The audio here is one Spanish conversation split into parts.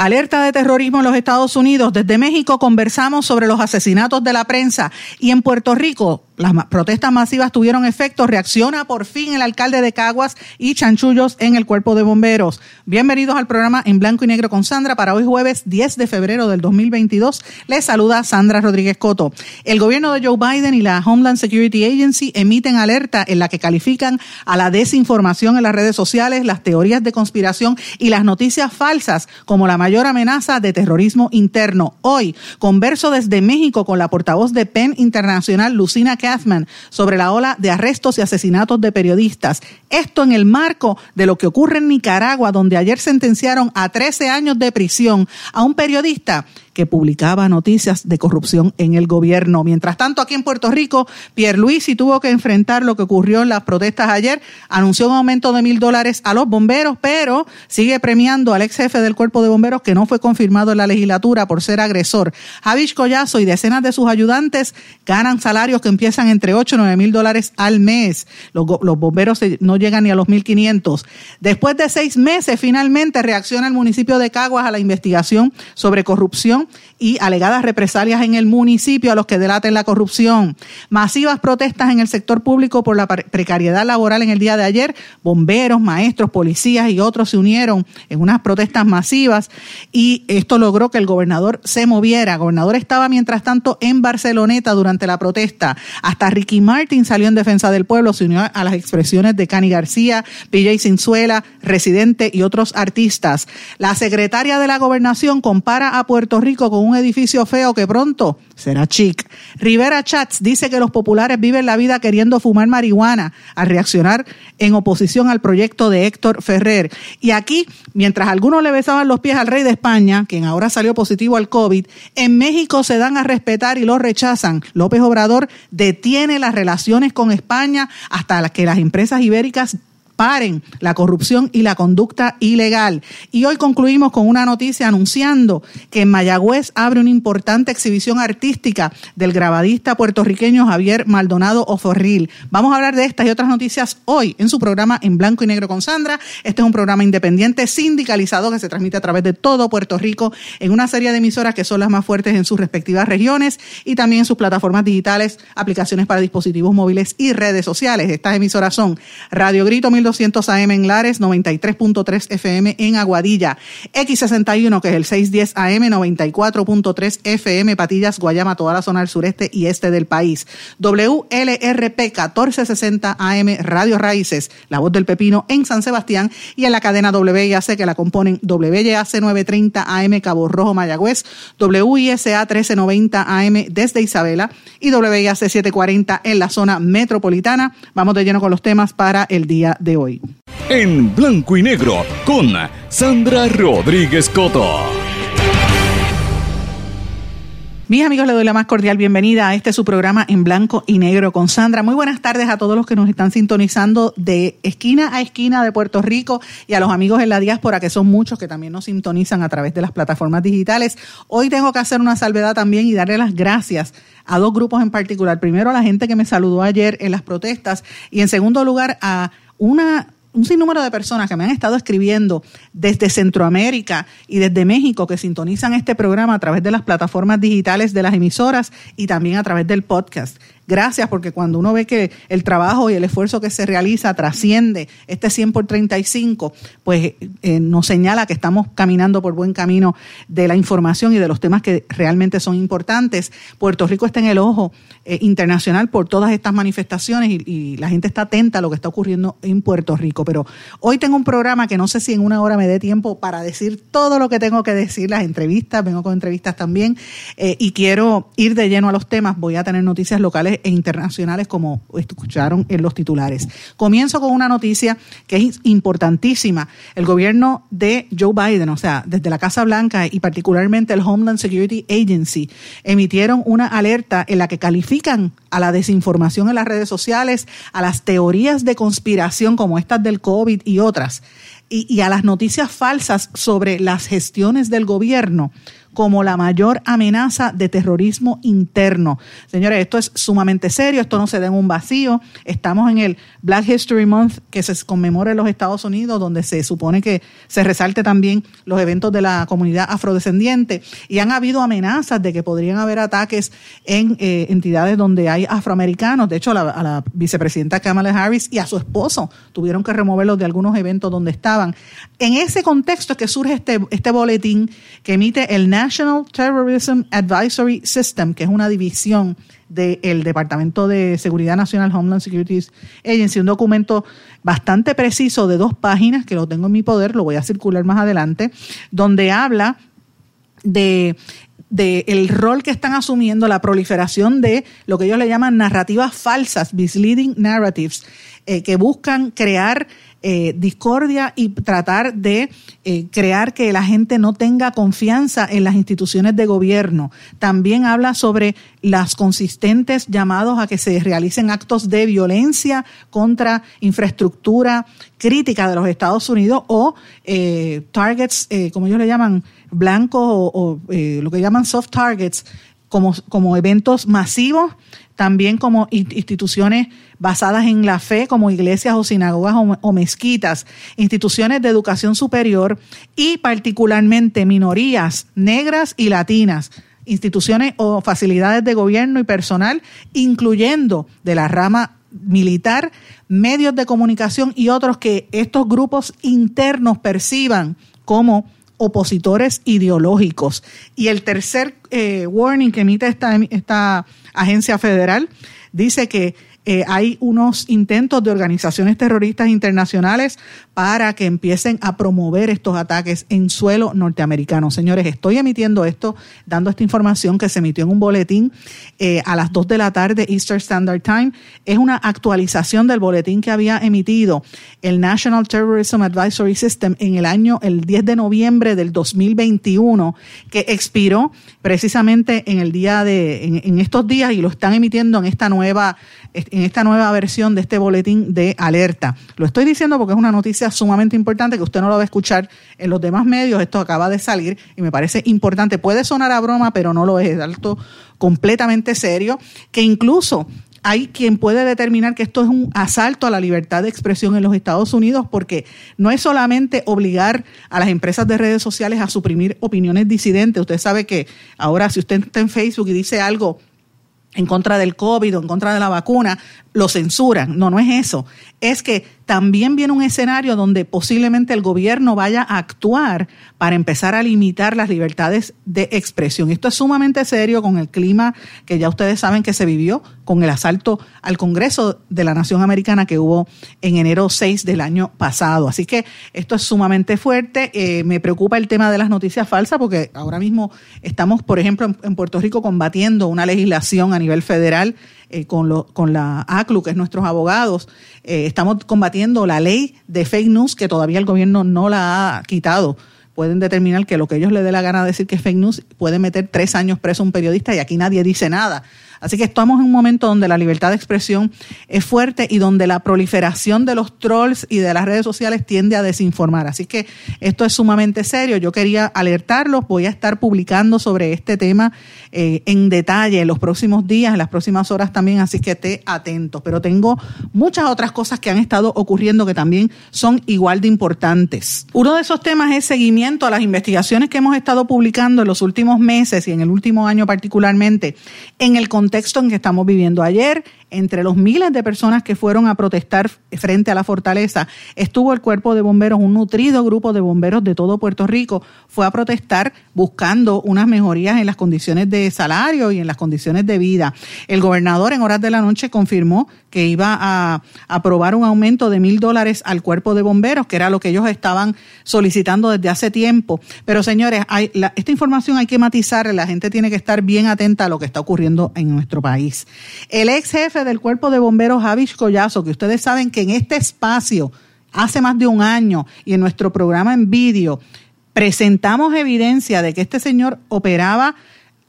Alerta de terrorismo en los Estados Unidos. Desde México conversamos sobre los asesinatos de la prensa y en Puerto Rico las protestas masivas tuvieron efecto. Reacciona por fin el alcalde de Caguas y chanchullos en el cuerpo de bomberos. Bienvenidos al programa en blanco y negro con Sandra para hoy jueves 10 de febrero del 2022. Les saluda Sandra Rodríguez Coto. El gobierno de Joe Biden y la Homeland Security Agency emiten alerta en la que califican a la desinformación en las redes sociales, las teorías de conspiración y las noticias falsas como la mayor amenaza de terrorismo interno. Hoy converso desde México con la portavoz de PEN Internacional, Lucina sobre la ola de arrestos y asesinatos de periodistas. Esto en el marco de lo que ocurre en Nicaragua, donde ayer sentenciaron a 13 años de prisión a un periodista que publicaba noticias de corrupción en el gobierno. Mientras tanto, aquí en Puerto Rico, Pierluisi tuvo que enfrentar lo que ocurrió en las protestas ayer. Anunció un aumento de mil dólares a los bomberos, pero sigue premiando al ex jefe del cuerpo de bomberos que no fue confirmado en la legislatura por ser agresor. Javish Collazo y decenas de sus ayudantes ganan salarios que empiezan entre 8 y 9 mil dólares al mes. Los, los bomberos no llegan ni a los 1.500. Después de seis meses, finalmente reacciona el municipio de Caguas a la investigación sobre corrupción y alegadas represalias en el municipio a los que delaten la corrupción. Masivas protestas en el sector público por la precariedad laboral en el día de ayer. Bomberos, maestros, policías y otros se unieron en unas protestas masivas y esto logró que el gobernador se moviera. El gobernador estaba mientras tanto en Barceloneta durante la protesta. Hasta Ricky Martin salió en defensa del pueblo, se unió a las expresiones de Cani García, PJ Cinzuela, residente y otros artistas. La secretaria de la gobernación compara a Puerto Rico con un edificio feo que pronto será chic. Rivera Chats dice que los populares viven la vida queriendo fumar marihuana al reaccionar en oposición al proyecto de Héctor Ferrer. Y aquí, mientras algunos le besaban los pies al rey de España, quien ahora salió positivo al COVID, en México se dan a respetar y lo rechazan. López Obrador detiene las relaciones con España hasta que las empresas ibéricas paren la corrupción y la conducta ilegal. Y hoy concluimos con una noticia anunciando que en Mayagüez abre una importante exhibición artística del grabadista puertorriqueño Javier Maldonado Oforril. Vamos a hablar de estas y otras noticias hoy en su programa En Blanco y Negro con Sandra. Este es un programa independiente sindicalizado que se transmite a través de todo Puerto Rico en una serie de emisoras que son las más fuertes en sus respectivas regiones y también en sus plataformas digitales, aplicaciones para dispositivos móviles y redes sociales. Estas emisoras son Radio Grito 1200 200 AM en Lares, 93.3 FM en Aguadilla, X61 que es el 610 AM, 94.3 FM Patillas, Guayama, toda la zona del sureste y este del país. WLRP 1460 AM Radio Raíces, La Voz del Pepino en San Sebastián y en la cadena WIAC que la componen WYAC 930 AM Cabo Rojo Mayagüez, WISA 1390 AM desde Isabela y WIAC 740 en la zona metropolitana. Vamos de lleno con los temas para el día de hoy hoy. En blanco y negro con Sandra Rodríguez Coto. Mis amigos, les doy la más cordial bienvenida a este su programa en blanco y negro con Sandra. Muy buenas tardes a todos los que nos están sintonizando de esquina a esquina de Puerto Rico y a los amigos en la diáspora, que son muchos que también nos sintonizan a través de las plataformas digitales. Hoy tengo que hacer una salvedad también y darle las gracias a dos grupos en particular. Primero a la gente que me saludó ayer en las protestas y en segundo lugar a una un sinnúmero de personas que me han estado escribiendo desde Centroamérica y desde México que sintonizan este programa a través de las plataformas digitales de las emisoras y también a través del podcast gracias, porque cuando uno ve que el trabajo y el esfuerzo que se realiza trasciende este 100 por 35, pues eh, nos señala que estamos caminando por buen camino de la información y de los temas que realmente son importantes. Puerto Rico está en el ojo eh, internacional por todas estas manifestaciones y, la gente está atenta a lo que está ocurriendo en Puerto Rico. Pero hoy tengo un programa que no sé si en una hora me dé tiempo para decir todo lo que tengo que decir, las entrevistas, vengo con entrevistas también, eh, y quiero ir de lleno a los temas. Voy a tener noticias locales e internacionales, como escucharon en los titulares. Comienzo con una noticia que es importantísima. El gobierno de Joe Biden, o sea, desde la Casa Blanca y particularmente el Homeland Security Agency, emitieron una alerta en la que califican a la desinformación en las redes sociales, a las teorías de conspiración como estas del COVID y otras, y, a las noticias falsas sobre las gestiones del gobierno como la mayor amenaza de terrorismo interno. Señores, esto es sumamente serio, esto no se da en un vacío. Estamos en el Black History Month que se conmemora en los Estados Unidos, donde se supone que se resalte también los eventos de la comunidad afrodescendiente. Y han habido amenazas de que podrían haber ataques en eh, entidades donde hay afroamericanos. De hecho, a la, la vicepresidenta Kamala Harris y a su esposo tuvieron que removerlos de algunos eventos donde estaban. En ese contexto es que surge este, este boletín que emite el National Terrorism Advisory System, que es una división del Departamento de Seguridad Nacional, Homeland Security Agency, un documento bastante preciso de dos páginas, que lo tengo en mi poder, lo voy a circular más adelante, donde habla de el rol que están asumiendo la proliferación de lo que ellos le llaman narrativas falsas, misleading narratives, eh, que buscan crear eh, discordia y tratar de eh, crear que la gente no tenga confianza en las instituciones de gobierno. También habla sobre las consistentes llamados a que se realicen actos de violencia contra infraestructura crítica de los Estados Unidos o eh, targets, como ellos le llaman, blancos o, o lo que llaman soft targets, como, como eventos masivos también como instituciones basadas en la fe, como iglesias o sinagogas o, mezquitas, instituciones de educación superior y particularmente minorías negras y latinas, instituciones o facilidades de gobierno y personal, incluyendo de la rama militar, medios de comunicación y otros que estos grupos internos perciban como opositores ideológicos. Y el tercer eh, warning que emite esta, esta agencia federal dice que eh, hay unos intentos de organizaciones terroristas internacionales para que empiecen a promover estos ataques en suelo norteamericano. Señores, estoy emitiendo esto, dando esta información que se emitió en un boletín eh, a las 2 de la tarde Eastern Standard Time. Es una actualización del boletín que había emitido el National Terrorism Advisory System en el año, el 10 de noviembre del 2021, que expiró precisamente en el día de, en estos días y lo están emitiendo en esta nueva esta nueva versión de este boletín de alerta. Lo estoy diciendo porque es una noticia sumamente importante que usted no lo va a escuchar en los demás medios. Esto acaba de salir y me parece importante. Puede sonar a broma, pero no lo es. Es algo completamente serio que incluso hay quien puede determinar que esto es un asalto a la libertad de expresión en los Estados Unidos porque no es solamente obligar a las empresas de redes sociales a suprimir opiniones disidentes. Usted sabe que ahora si usted está en Facebook y dice algo en contra del COVID o en contra de la vacuna, lo censuran. No, no es eso. Es que también viene un escenario donde posiblemente el gobierno vaya a actuar para empezar a limitar las libertades de expresión. Esto es sumamente serio con el clima que ya ustedes saben que se vivió con el asalto al Congreso de la Nación Americana que hubo en enero 6 del año pasado. Así que esto es sumamente fuerte. Eh, me preocupa el tema de las noticias falsas porque ahora mismo estamos, por ejemplo, en Puerto Rico combatiendo una legislación a nivel federal eh, con, lo, con la ACLU, que es nuestros abogados, eh, estamos combatiendo la ley de fake news que todavía el gobierno no la ha quitado. Pueden determinar que lo que ellos les dé la gana de decir que es fake news puede meter tres años preso a un periodista y aquí nadie dice nada. Así que estamos en un momento donde la libertad de expresión es fuerte y donde la proliferación de los trolls y de las redes sociales tiende a desinformar. Así que esto es sumamente serio. Yo quería alertarlos. Voy a estar publicando sobre este tema eh, en detalle en los próximos días, en las próximas horas también. Así que esté atentos. Pero tengo muchas otras cosas que han estado ocurriendo que también son igual de importantes. Uno de esos temas es seguimiento a las investigaciones que hemos estado publicando en los últimos meses y en el último año particularmente en el contexto contexto en que estamos viviendo. Ayer, entre los miles de personas que fueron a protestar frente a la fortaleza, estuvo el cuerpo de bomberos, un nutrido grupo de bomberos de todo Puerto Rico, fue a protestar buscando unas mejorías en las condiciones de salario y en las condiciones de vida. El gobernador en horas de la noche confirmó que iba a aprobar un aumento de mil dólares al cuerpo de bomberos, que era lo que ellos estaban solicitando desde hace tiempo. Pero señores, hay, esta información hay que matizar, la gente tiene que estar bien atenta a lo que está ocurriendo en nuestro país. El ex jefe del cuerpo de bomberos, Javis Collazo, que ustedes saben que en este espacio, hace más de un año, y en nuestro programa en vídeo, presentamos evidencia de que este señor operaba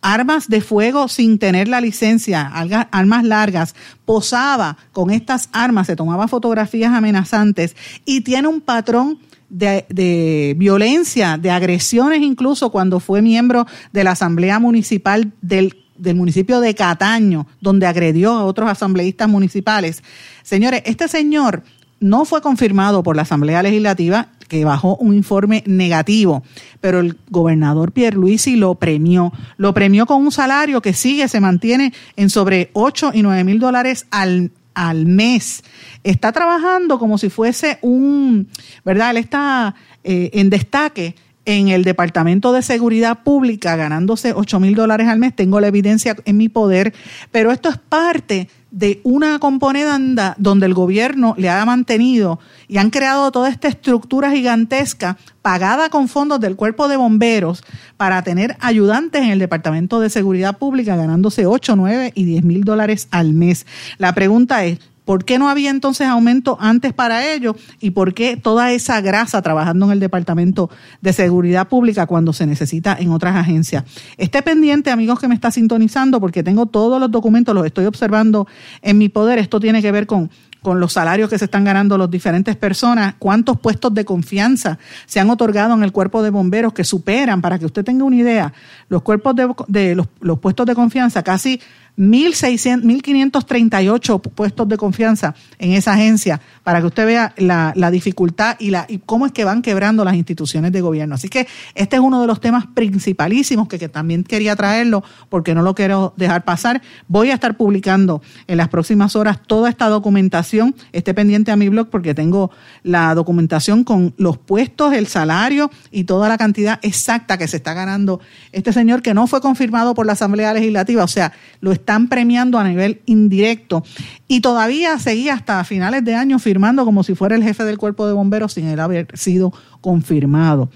armas de fuego sin tener la licencia, armas largas, posaba con estas armas, se tomaba fotografías amenazantes y tiene un patrón de, violencia, de agresiones incluso cuando fue miembro de la Asamblea Municipal del, del municipio de Cataño, donde agredió a otros asambleístas municipales. Señores, este señor no fue confirmado por la Asamblea Legislativa, que bajó un informe negativo, pero el gobernador Pierluisi lo premió. Lo premió con un salario que sigue, se mantiene en sobre 8 y 9 mil dólares al, al mes. Está trabajando como si fuese un, ¿verdad? Él está eh, en destaque en el Departamento de Seguridad Pública ganándose 8 mil dólares al mes. Tengo la evidencia en mi poder, pero esto es parte de una componenda donde el gobierno le ha mantenido y han creado toda esta estructura gigantesca pagada con fondos del cuerpo de bomberos para tener ayudantes en el Departamento de Seguridad Pública ganándose 8, 9 y 10 mil dólares al mes. La pregunta es, ¿Por qué no había entonces aumento antes para ellos? ¿Y por qué toda esa grasa trabajando en el Departamento de Seguridad Pública cuando se necesita en otras agencias? Esté pendiente, amigos que me está sintonizando, porque tengo todos los documentos, los estoy observando en mi poder. Esto tiene que ver con con los salarios que se están ganando las diferentes personas, cuántos puestos de confianza se han otorgado en el cuerpo de bomberos que superan, para que usted tenga una idea, los cuerpos de, los puestos de confianza casi 1.538 puestos de confianza en esa agencia para que usted vea la, dificultad y, la, y cómo es que van quebrando las instituciones de gobierno. Así que este es uno de los temas principalísimos que, que también quería traerlo porque no lo quiero dejar pasar. Voy a estar publicando en las próximas horas toda esta documentación. Esté pendiente a mi blog porque tengo la documentación con los puestos, el salario y toda la cantidad exacta que se está ganando este señor que no fue confirmado por la Asamblea Legislativa. O sea, lo están premiando a nivel indirecto. Y todavía seguía hasta finales de año firmando como si fuera el jefe del cuerpo de bomberos sin haber sido confirmado.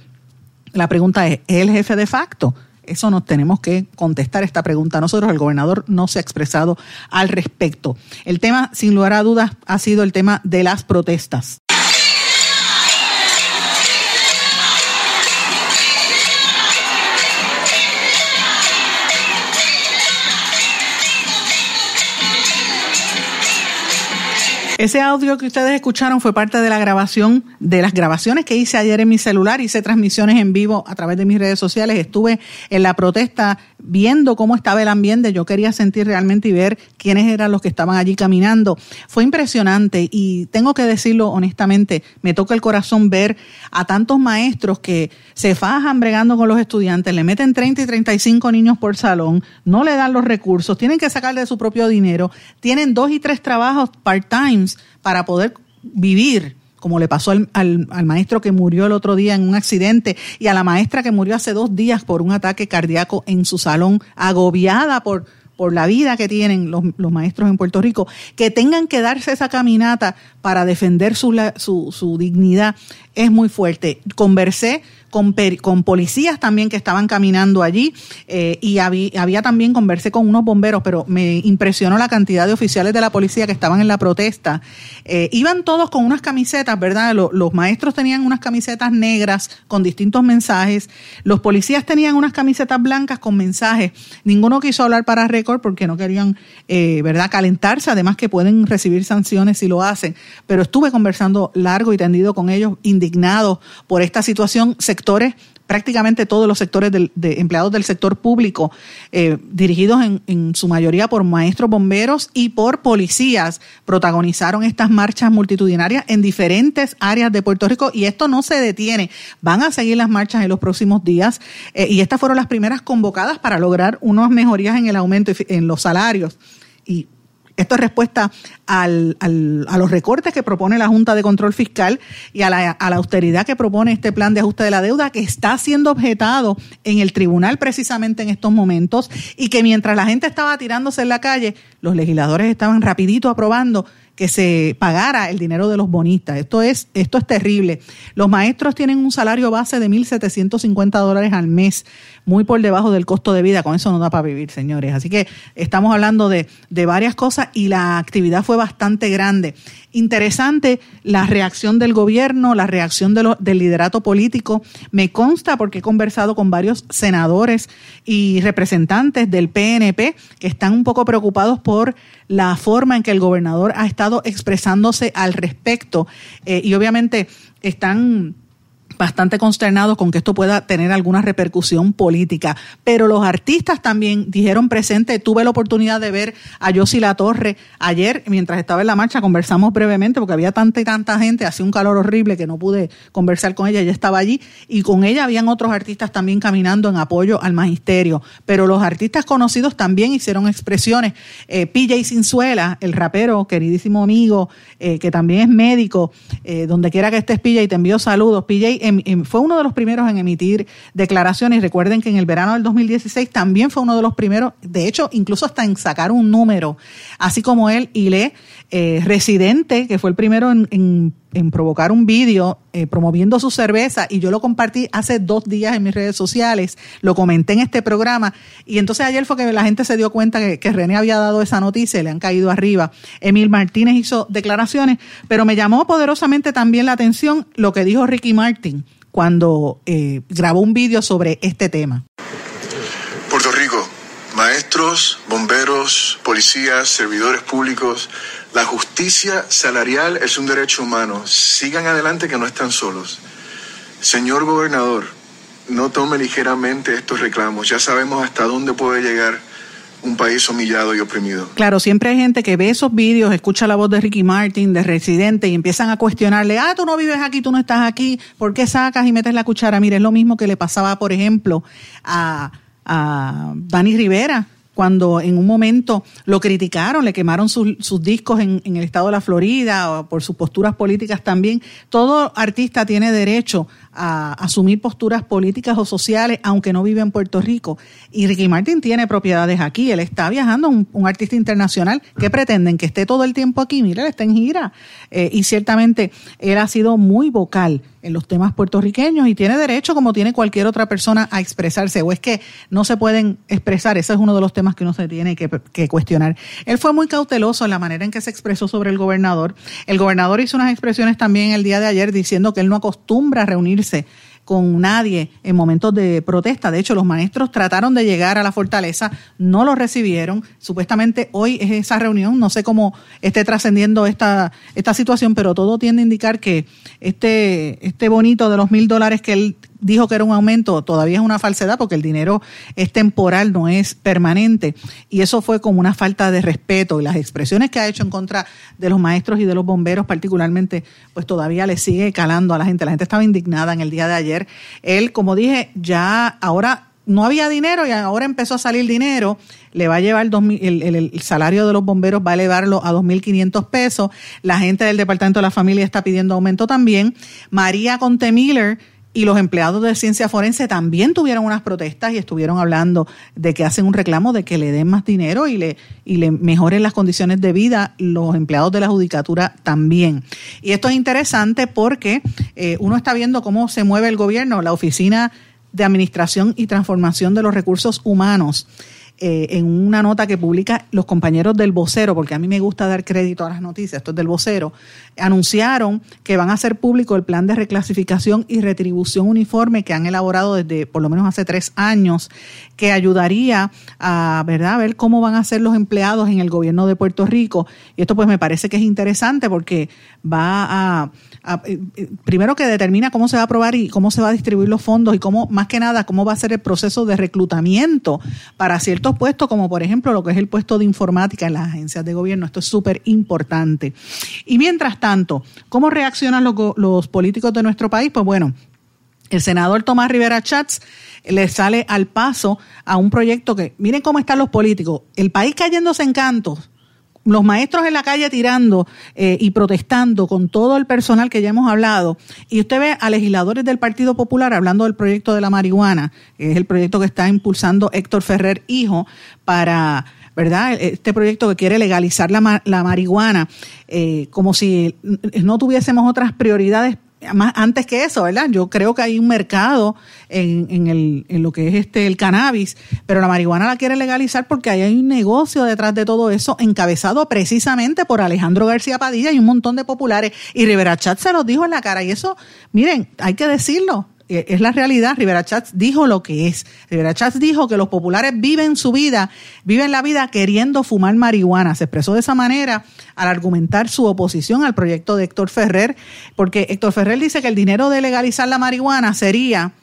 La pregunta es, ¿es el jefe de facto? Eso nos tenemos que contestar esta pregunta. Nosotros, el gobernador no se ha expresado al respecto. El tema, sin lugar a dudas, ha sido el tema de las protestas. Ese audio que ustedes escucharon fue parte de la grabación, de las grabaciones que hice ayer en mi celular. Hice transmisiones en vivo a través de mis redes sociales. Estuve en la protesta viendo cómo estaba el ambiente. Yo quería sentir realmente y ver quiénes eran los que estaban allí caminando. Fue impresionante y tengo que decirlo honestamente, me toca el corazón ver a tantos maestros que se fajan bregando con los estudiantes, le meten 30 y 35 niños por salón, no le dan los recursos, tienen que sacar de su propio dinero, tienen dos y tres trabajos part-time para poder vivir como le pasó al, al, maestro que murió el otro día en un accidente y a la maestra que murió hace dos días por un ataque cardíaco en su salón, agobiada por, por la vida que tienen los, los maestros en Puerto Rico, que tengan que darse esa caminata para defender su, su, su dignidad, es muy fuerte. Conversé con, policías también que estaban caminando allí eh, y había, también, conversé con unos bomberos, pero me impresionó la cantidad de oficiales de la policía que estaban en la protesta. Eh, iban todos con unas camisetas, ¿verdad? Los, maestros tenían unas camisetas negras con distintos mensajes, los policías tenían unas camisetas blancas con mensajes. Ninguno quiso hablar para récord porque no querían, eh, ¿verdad?, calentarse, además que pueden recibir sanciones si lo hacen. Pero estuve conversando largo y tendido con ellos, indignados por esta situación prácticamente todos los sectores de empleados del sector público, eh, dirigidos en, su mayoría por maestros bomberos y por policías, protagonizaron estas marchas multitudinarias en diferentes áreas de Puerto Rico y esto no se detiene. Van a seguir las marchas en los próximos días eh, y estas fueron las primeras convocadas para lograr unas mejorías en el aumento en los salarios. Y esto es respuesta al, a los recortes que propone la Junta de Control Fiscal y a la, a la, austeridad que propone este plan de ajuste de la deuda que está siendo objetado en el tribunal precisamente en estos momentos y que mientras la gente estaba tirándose en la calle, los legisladores estaban rapidito aprobando que se pagara el dinero de los bonistas. Esto es, esto es terrible. Los maestros tienen un salario base de 1.750 dólares al mes, muy por debajo del costo de vida. Con eso no da para vivir, señores. Así que estamos hablando de, de varias cosas y la actividad fue bastante grande. Interesante la reacción del gobierno, la reacción de del liderato político. Me consta porque he conversado con varios senadores y representantes del PNP que están un poco preocupados por la forma en que el gobernador ha estado expresándose al respecto eh, y obviamente están bastante consternados con que esto pueda tener alguna repercusión política. Pero los artistas también dijeron presente, tuve la oportunidad de ver a Yossi La Torre ayer, mientras estaba en la marcha, conversamos brevemente porque había tanta y tanta gente, hacía un calor horrible que no pude conversar con ella, ella estaba allí, y con ella habían otros artistas también caminando en apoyo al magisterio. Pero los artistas conocidos también hicieron expresiones. Eh, PJ Sinzuela, el rapero, queridísimo amigo, eh, que también es médico, eh, donde quiera que estés, PJ, te envío saludos. PJ fue uno de los primeros en emitir declaraciones. Recuerden que en el verano del 2016 también fue uno de los primeros, de hecho, incluso hasta en sacar un número, así como él y le eh, Residente, que fue el primero en, provocar un vídeo eh, promoviendo su cerveza y yo lo compartí hace dos días en mis redes sociales, lo comenté en este programa y entonces ayer fue que la gente se dio cuenta que, que René había dado esa noticia y le han caído arriba. Emil Martínez hizo declaraciones, pero me llamó poderosamente también la atención lo que dijo Ricky Martin cuando eh, grabó un vídeo sobre este tema. Bomberos, policías, servidores públicos, la justicia salarial es un derecho humano. Sigan adelante que no están solos. Señor gobernador, no tome ligeramente estos reclamos. Ya sabemos hasta dónde puede llegar un país humillado y oprimido. Claro, siempre hay gente que ve esos vídeos, escucha la voz de Ricky Martin, de Residente, y empiezan a cuestionarle, ah, tú no vives aquí, tú no estás aquí, ¿por qué sacas y metes la cuchara? Mire, es lo mismo que le pasaba, por ejemplo, a, a Dani Rivera, cuando en un momento lo criticaron, le quemaron sus, discos en, el estado de la Florida o por sus posturas políticas también. Todo artista tiene derecho a asumir posturas políticas o sociales, aunque no vive en Puerto Rico. Y Ricky Martin tiene propiedades aquí, él está viajando, un, artista internacional. ¿Qué pretenden? ¿Que esté todo el tiempo aquí? Mira, él está en gira. Eh, y ciertamente él ha sido muy vocal en los temas puertorriqueños y tiene derecho, como tiene cualquier otra persona, a expresarse. O es que no se pueden expresar. Ese es uno de los temas que uno se tiene que, que cuestionar. Él fue muy cauteloso en la manera en que se expresó sobre el gobernador. El gobernador hizo unas expresiones también el día de ayer diciendo que él no acostumbra a reunirse con nadie en momentos de protesta. De hecho, los maestros trataron de llegar a la fortaleza, no lo recibieron. Supuestamente hoy es esa reunión, no sé cómo esté trascendiendo esta, esta situación, pero todo tiende a indicar que este, este bonito de los mil dólares que él dijo que era un aumento, todavía es una falsedad porque el dinero es temporal, no es permanente. Y eso fue como una falta de respeto. Y las expresiones que ha hecho en contra de los maestros y de los bomberos particularmente, pues todavía le sigue calando a la gente. La gente estaba indignada en el día de ayer. Él, como dije, ya ahora no había dinero y ahora empezó a salir dinero, le va a llevar el, el, el, salario de los bomberos, va a elevarlo a 2.500 pesos. La gente del Departamento de la Familia está pidiendo aumento también. María Conte Miller y los empleados de ciencia forense también tuvieron unas protestas y estuvieron hablando de que hacen un reclamo de que le den más dinero y le, y le mejoren las condiciones de vida los empleados de la judicatura también. Y esto es interesante porque eh, uno está viendo cómo se mueve el gobierno, la oficina de Administración y Transformación de los Recursos Humanos eh, en una nota que publica los compañeros del vocero, porque a mí me gusta dar crédito a las noticias, esto es del vocero, anunciaron que van a hacer público el plan de reclasificación y retribución uniforme que han elaborado desde por lo menos hace tres años, que ayudaría a, ¿verdad? a ver cómo van a ser los empleados en el gobierno de Puerto Rico. Y esto pues me parece que es interesante porque va a, eh, eh, primero que determina cómo se va a aprobar y cómo se va a distribuir los fondos y cómo, más que nada, cómo va a ser el proceso de reclutamiento para ciertos puestos, como por ejemplo lo que es el puesto de informática en las agencias de gobierno. Esto es súper importante. Y mientras tanto, ¿cómo reaccionan los, políticos de nuestro país? Pues bueno, el senador Tomás Rivera Chats le sale al paso a un proyecto que, miren cómo están los políticos, el país cayéndose en cantos, los maestros en la calle tirando eh, y protestando con todo el personal que ya hemos hablado, y usted ve a legisladores del Partido Popular hablando del proyecto de la marihuana, que es el proyecto que está impulsando Héctor Ferrer Hijo para ¿verdad? Este proyecto que quiere legalizar la, la marihuana, eh, como si no tuviésemos otras prioridades más antes que eso, ¿verdad? Yo creo que hay un mercado en, en, el, en lo que es este el cannabis, pero la marihuana la quiere legalizar porque hay un negocio detrás de todo eso, encabezado precisamente por Alejandro García Padilla y un montón de populares. Y Rivera Chat se los dijo en la cara. Y eso, miren, hay que decirlo. Eh, es la realidad. Rivera Chats dijo lo que es. Rivera Chats dijo que los populares viven su vida, viven la vida queriendo fumar marihuana. Se expresó de esa manera al argumentar su oposición al proyecto de Héctor Ferrer, porque Héctor Ferrer dice que el dinero de legalizar la marihuana sería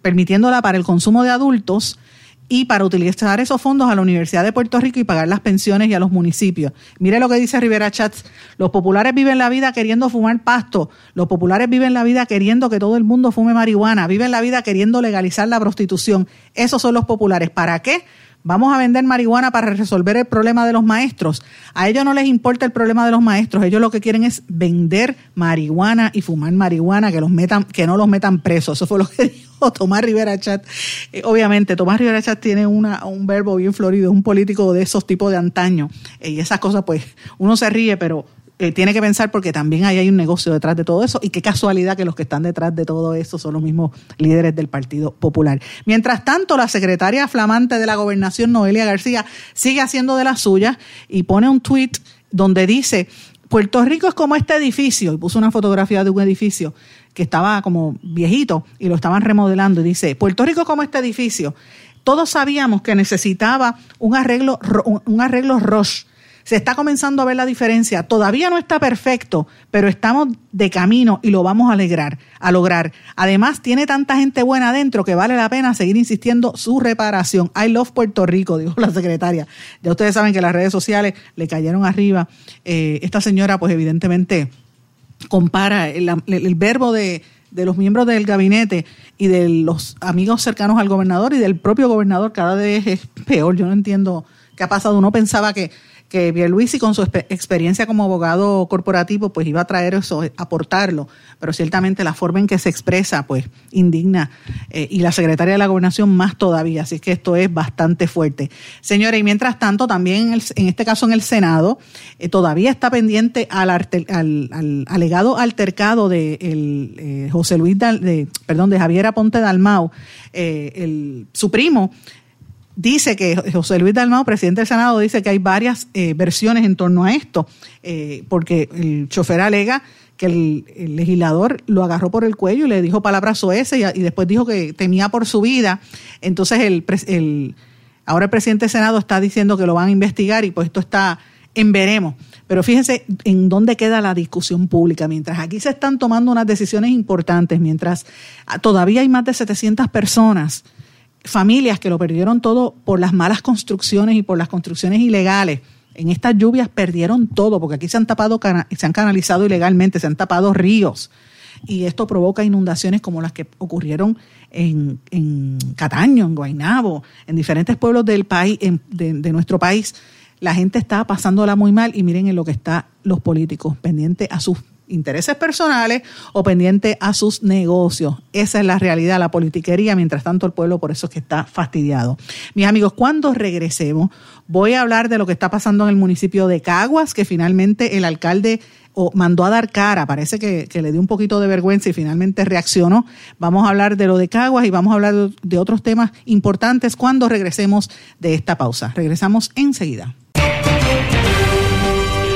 permitiéndola para el consumo de adultos y para utilizar esos fondos a la Universidad de Puerto Rico y pagar las pensiones y a los municipios. Mire lo que dice Rivera Chats, los populares viven la vida queriendo fumar pasto, los populares viven la vida queriendo que todo el mundo fume marihuana, viven la vida queriendo legalizar la prostitución. Esos son los populares. ¿Para qué? Vamos a vender marihuana para resolver el problema de los maestros. A ellos no les importa el problema de los maestros. Ellos lo que quieren es vender marihuana y fumar marihuana, que los metan, que no los metan presos. Eso fue lo que dijo Tomás Rivera Chat. Eh, obviamente, Tomás Rivera Chat tiene un verbo bien florido, es un político de esos tipos de antaño. Eh, y esas cosas, pues, uno se ríe, pero eh, tiene que pensar porque también ahí hay un negocio detrás de todo eso y qué casualidad que los que están detrás de todo eso son los mismos líderes del Partido Popular. Mientras tanto, la secretaria flamante de la gobernación, Noelia García, sigue haciendo de las suyas y pone un tweet donde dice, Puerto Rico es como este edificio, y puso una fotografía de un edificio que estaba como viejito y lo estaban remodelando y dice, Puerto Rico es como este edificio. Todos sabíamos que necesitaba un arreglo, un arreglo Roche se está comenzando a ver la diferencia. Todavía no está perfecto, pero estamos de camino y lo vamos a lograr, a lograr. Además, tiene tanta gente buena adentro que vale la pena seguir insistiendo su reparación. I love Puerto Rico, dijo la secretaria. Ya ustedes saben que las redes sociales le cayeron arriba. Eh, esta señora, pues evidentemente, compara el, verbo de los miembros del gabinete y de los amigos cercanos al gobernador y del propio gobernador cada vez es peor. Yo no entiendo qué ha pasado. Uno pensaba que que Pierluisi con su experiencia como abogado corporativo pues iba a traer eso, aportarlo, pero ciertamente la forma en que se expresa pues indigna eh, y la secretaria de la gobernación más todavía, así que esto es bastante fuerte. Señores, y mientras tanto también en, este caso en el Senado eh, todavía está pendiente al, al, alegado altercado de el, eh, José Luis, de, perdón, de Javier Aponte Dalmau, el, su primo, dice que José Luis Dalmao, presidente del Senado, dice que hay varias eh, versiones en torno a esto, eh, porque el chofer alega que el, legislador lo agarró por el cuello y le dijo palabras soeces y, después dijo que temía por su vida. Entonces, el, ahora el presidente del Senado está diciendo que lo van a investigar y pues esto está en veremos. Pero fíjense en dónde queda la discusión pública. Mientras aquí se están tomando unas decisiones importantes, mientras todavía hay más de 700 personas familias que lo perdieron todo por las malas construcciones y por las construcciones ilegales. En estas lluvias perdieron todo, porque aquí se han tapado, se han canalizado ilegalmente, se han tapado ríos. Y esto provoca inundaciones como las que ocurrieron en, en Cataño, en Guaynabo, en diferentes pueblos del país, de, de nuestro país. La gente está pasándola muy mal y miren en lo que están los políticos, pendientes a sus intereses personales o pendiente a sus negocios. Esa es la realidad, la politiquería, mientras tanto el pueblo por eso es que está fastidiado. Mis amigos, cuando regresemos voy a hablar de lo que está pasando en el municipio de Caguas, que finalmente el alcalde o mandó a dar cara, parece que, le dio un poquito de vergüenza y finalmente reaccionó. Vamos a hablar de lo de Caguas y vamos a hablar de otros temas importantes cuando regresemos de esta pausa. Regresamos enseguida.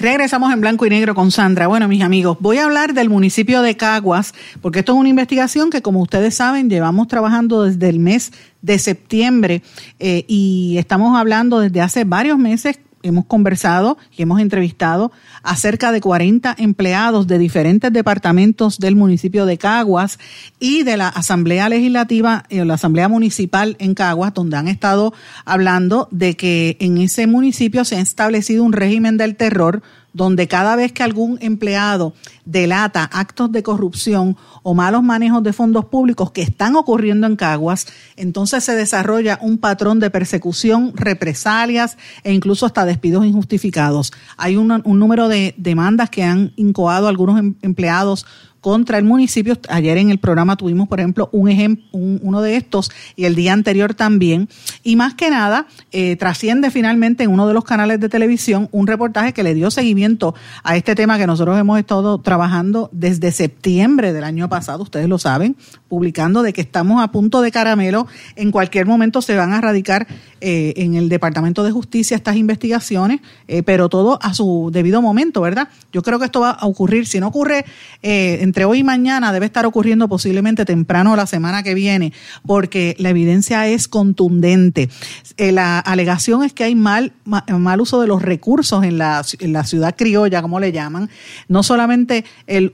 Regresamos en blanco y negro con Sandra. Bueno, mis amigos, voy a hablar del municipio de Caguas, porque esto es una investigación que, como ustedes saben, llevamos trabajando desde el mes de septiembre eh, y estamos hablando desde hace varios meses hemos conversado y hemos entrevistado a cerca de 40 empleados de diferentes departamentos del municipio de Caguas y de la Asamblea Legislativa, eh, la Asamblea Municipal en Caguas, donde han estado hablando de que en ese municipio se ha establecido un régimen del terror donde cada vez que algún empleado delata actos de corrupción o malos manejos de fondos públicos que están ocurriendo en Caguas, entonces se desarrolla un patrón de persecución, represalias e incluso hasta despidos injustificados. Hay un, número de demandas que han incoado algunos em, empleados contra el municipio. Ayer en el programa tuvimos, por ejemplo, un ejemplo, uno de estos y el día anterior también. Y más que nada, eh, trasciende finalmente en uno de los canales de televisión un reportaje que le dio seguimiento a este tema que nosotros hemos estado trabajando desde septiembre del año pasado, ustedes lo saben, publicando de que estamos a punto de caramelo. En cualquier momento se van a radicar eh, en el Departamento de Justicia estas investigaciones, eh, pero todo a su debido momento, ¿verdad? Yo creo que esto va a ocurrir. Si no ocurre en entre hoy y mañana debe estar ocurriendo posiblemente temprano la semana que viene, porque la evidencia es contundente. Eh, la alegación es que hay mal, mal uso de los recursos en la, ciudad criolla, como le llaman, no solamente el,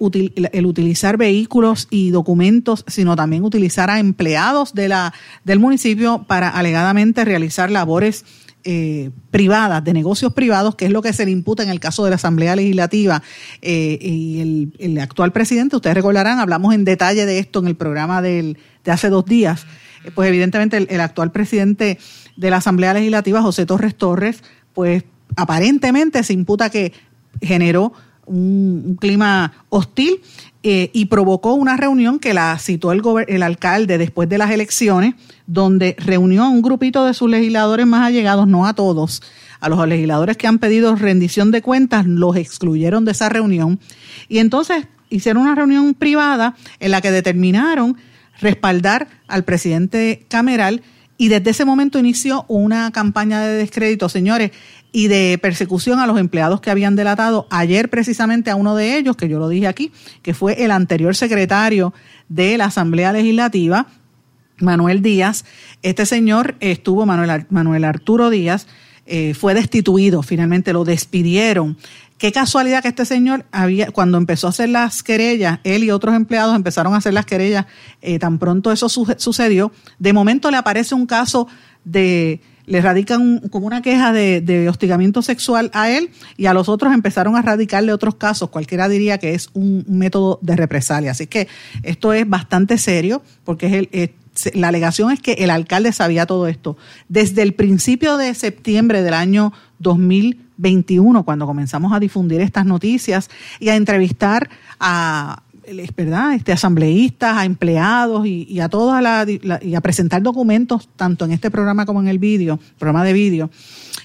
el utilizar vehículos y documentos, sino también utilizar a empleados de la, del municipio para alegadamente realizar labores eh, privadas, de negocios privados, que es lo que se le imputa en el caso de la Asamblea Legislativa eh, y el, actual presidente. Ustedes recordarán, hablamos en detalle de esto en el programa del, de hace dos días. Eh, pues evidentemente el, actual presidente de la Asamblea Legislativa, José Torres Torres, pues aparentemente se imputa que generó un clima hostil eh, y provocó una reunión que la citó el, el alcalde después de las elecciones, donde reunió a un grupito de sus legisladores más allegados, no a todos, a los legisladores que han pedido rendición de cuentas, los excluyeron de esa reunión. Y entonces hicieron una reunión privada en la que determinaron respaldar al presidente Cameral y desde ese momento inició una campaña de descrédito. Señores, y de persecución a los empleados que habían delatado. Ayer precisamente a uno de ellos, que yo lo dije aquí, que fue el anterior secretario de la Asamblea Legislativa, Manuel Díaz. Este señor estuvo, Manuel, Manuel Arturo Díaz, eh, fue destituido, finalmente lo despidieron. Qué casualidad que este señor había, cuando empezó a hacer las querellas, él y otros empleados empezaron a hacer las querellas, eh, tan pronto eso sucedió, de momento le aparece un caso de le radican como una queja de, hostigamiento sexual a él y a los otros empezaron a radicarle otros casos. Cualquiera diría que es un método de represalia. Así que esto es bastante serio porque es la alegación es que el alcalde sabía todo esto. Desde el principio de septiembre del año 2021, cuando comenzamos a difundir estas noticias y a entrevistar a ¿verdad? Este, asambleístas, a empleados y, a todos y a presentar documentos tanto en este programa como en el vídeo, programa de vídeo,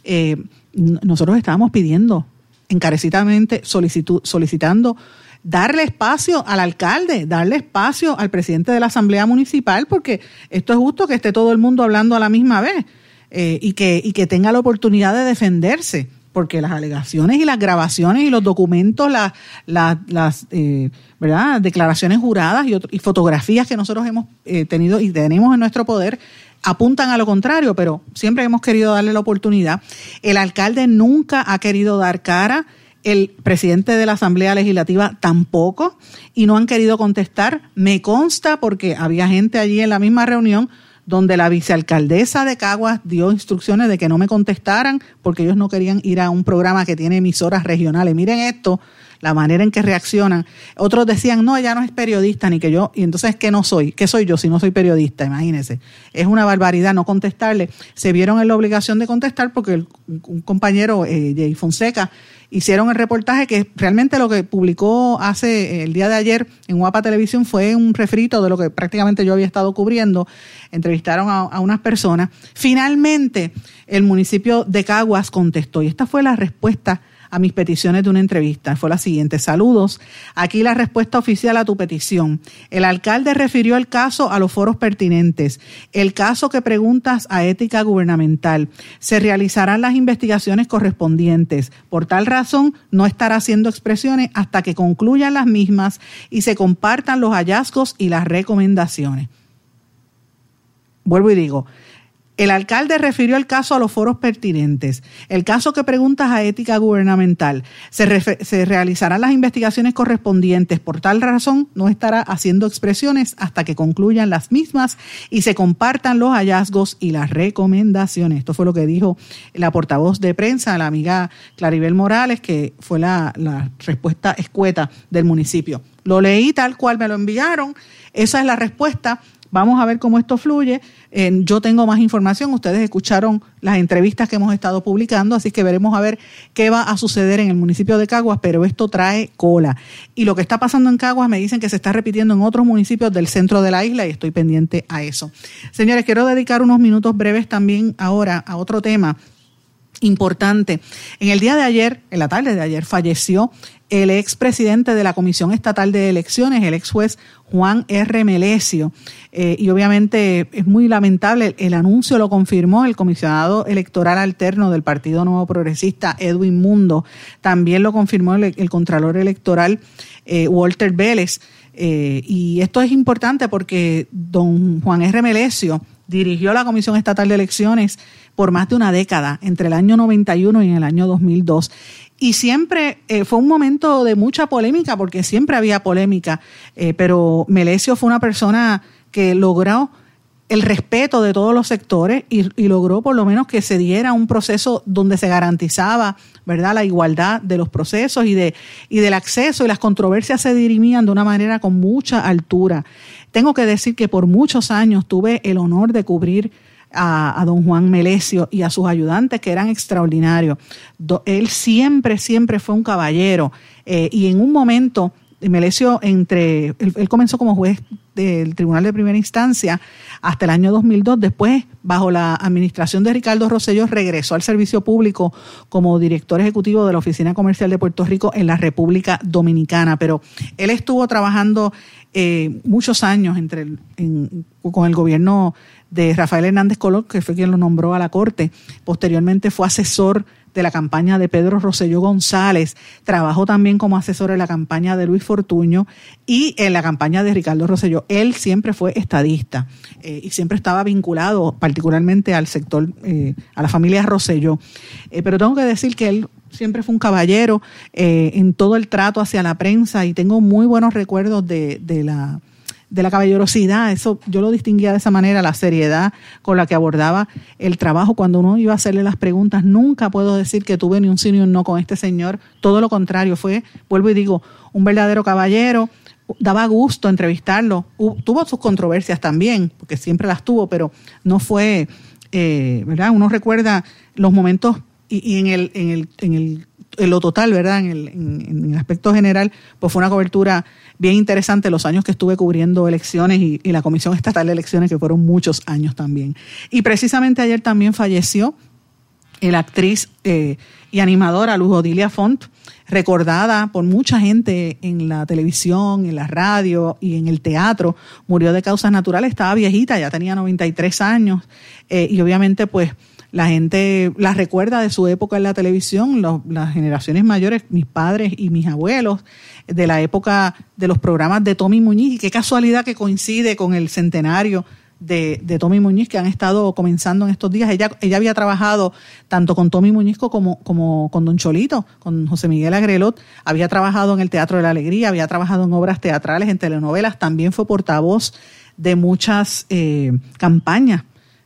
eh, nosotros estábamos pidiendo encarecidamente, solicitando darle espacio al alcalde, darle espacio al presidente de la asamblea municipal, porque esto es justo que esté todo el mundo hablando a la misma vez eh, y, que, y que tenga la oportunidad de defenderse porque las alegaciones y las grabaciones y los documentos, las, las, eh, ¿verdad? declaraciones juradas y, y, fotografías que nosotros hemos eh, tenido y tenemos en nuestro poder apuntan a lo contrario, pero siempre hemos querido darle la oportunidad. El alcalde nunca ha querido dar cara, el presidente de la Asamblea Legislativa tampoco, y no han querido contestar. Me consta porque había gente allí en la misma reunión donde la vicealcaldesa de Caguas dio instrucciones de que no me contestaran porque ellos no querían ir a un programa que tiene emisoras regionales. Miren esto, la manera en que reaccionan. Otros decían, no, ella no es periodista, ni que yo, y entonces, ¿qué no soy? ¿Qué soy yo si no soy periodista? Imagínense. Es una barbaridad no contestarle. Se vieron en la obligación de contestar porque un compañero, eh, Jay Fonseca, hicieron el reportaje que realmente lo que publicó hace eh, el día de ayer en Guapa Televisión fue un refrito de lo que prácticamente yo había estado cubriendo. Entrevistaron a, a unas personas. Finalmente, el municipio de Caguas contestó y esta fue la respuesta a mis peticiones de una entrevista. Fue la siguiente. Saludos. Aquí la respuesta oficial a tu petición. El alcalde refirió el caso a los foros pertinentes. El caso que preguntas a ética gubernamental. Se realizarán las investigaciones correspondientes. Por tal razón, no estará haciendo expresiones hasta que concluyan las mismas y se compartan los hallazgos y las recomendaciones. Vuelvo y digo, El alcalde refirió el caso a los foros pertinentes. El caso que preguntas a ética gubernamental. Se, realizarán las investigaciones correspondientes. Por tal razón, no estará haciendo expresiones hasta que concluyan las mismas y se compartan los hallazgos y las recomendaciones. Esto fue lo que dijo la portavoz de prensa, la amiga Claribel Morales, que fue la, la respuesta escueta del municipio. Lo leí tal cual me lo enviaron. Esa es la respuesta Vamos a ver cómo esto fluye. yo tengo más información. Ustedes escucharon las entrevistas que hemos estado publicando, así que veremos a ver qué va a suceder en el municipio de Caguas, pero esto trae cola. Y lo que está pasando en Caguas me dicen que se está repitiendo en otros municipios del centro de la isla y estoy pendiente a eso. Señores, quiero dedicar unos minutos breves también ahora a otro tema importante. En el día de ayer, en la tarde de ayer, falleció el expresidente de la Comisión Estatal de Elecciones, el ex juez Juan R. Melesio. Eh, y obviamente es muy lamentable, el, anuncio lo confirmó el comisionado electoral alterno del Partido Nuevo Progresista, Edwin Mundo. También lo confirmó el, contralor electoral eh, Walter Vélez. Eh, y esto es importante porque don Juan R. Melesio dirigió la Comisión Estatal de Elecciones por más de una década, entre el año 91 y el año 2002. Y siempre eh, fue un momento de mucha polémica, porque siempre había polémica, eh, pero Melesio fue una persona que logró el respeto de todos los sectores y, logró por lo menos que se diera un proceso donde se garantizaba verdad la igualdad de los procesos y de y del acceso y las controversias se dirimían de una manera con mucha altura tengo que decir que por muchos años tuve el honor de cubrir a, don Juan Melesio y a sus ayudantes que eran extraordinarios. él siempre, siempre fue un caballero eh, y en un momento Melesio entre él, comenzó como juez del Tribunal de Primera Instancia hasta el año 2002. Después, bajo la administración de Ricardo Rosselló, regresó al servicio público como director ejecutivo de la Oficina Comercial de Puerto Rico en la República Dominicana. Pero él estuvo trabajando eh, muchos años entre con el gobierno de Rafael Hernández Colón, que fue quien lo nombró a la Corte. Posteriormente fue asesor de la campaña de Pedro Rosselló González, trabajó también como asesor en la campaña de Luis Fortuño y en la campaña de Ricardo Rosselló. Él siempre fue estadista eh, y siempre estaba vinculado particularmente al sector, eh, a la familia Rosselló. Eh, pero tengo que decir que él siempre fue un caballero en todo el trato hacia la prensa y tengo muy buenos recuerdos de, de la de la caballerosidad, eso yo lo distinguía de esa manera, la seriedad con la que abordaba el trabajo cuando uno iba a hacerle las preguntas. Nunca puedo decir que tuve ni un sí ni un no con este señor, todo lo contrario, fue, vuelvo y digo, un verdadero caballero, daba gusto entrevistarlo, tuvo sus controversias también, porque siempre las tuvo, pero no fue, eh, ¿verdad? Uno recuerda los momentos y, en el, en el, en el en lo total, ¿verdad? En el, en el, aspecto general, pues fue una cobertura bien interesante los años que estuve cubriendo elecciones y, la Comisión Estatal de Elecciones, que fueron muchos años también. Y precisamente ayer también falleció la actriz eh, y animadora Luz Odilia Font, recordada por mucha gente en la televisión, en la radio y en el teatro. Murió de causas naturales, estaba viejita, ya tenía 93 años eh, y obviamente pues la gente la recuerda de su época en la televisión, las generaciones mayores, mis padres y mis abuelos, de la época de los programas de Tommy Muñiz, y qué casualidad que coincide con el centenario de, de, Tommy Muñiz que han estado comenzando en estos días. Ella, ella había trabajado tanto con Tommy Muñiz como, como con Don Cholito, con José Miguel Agrelot, había trabajado en el Teatro de la Alegría, había trabajado en obras teatrales, en telenovelas, también fue portavoz de muchas eh, campañas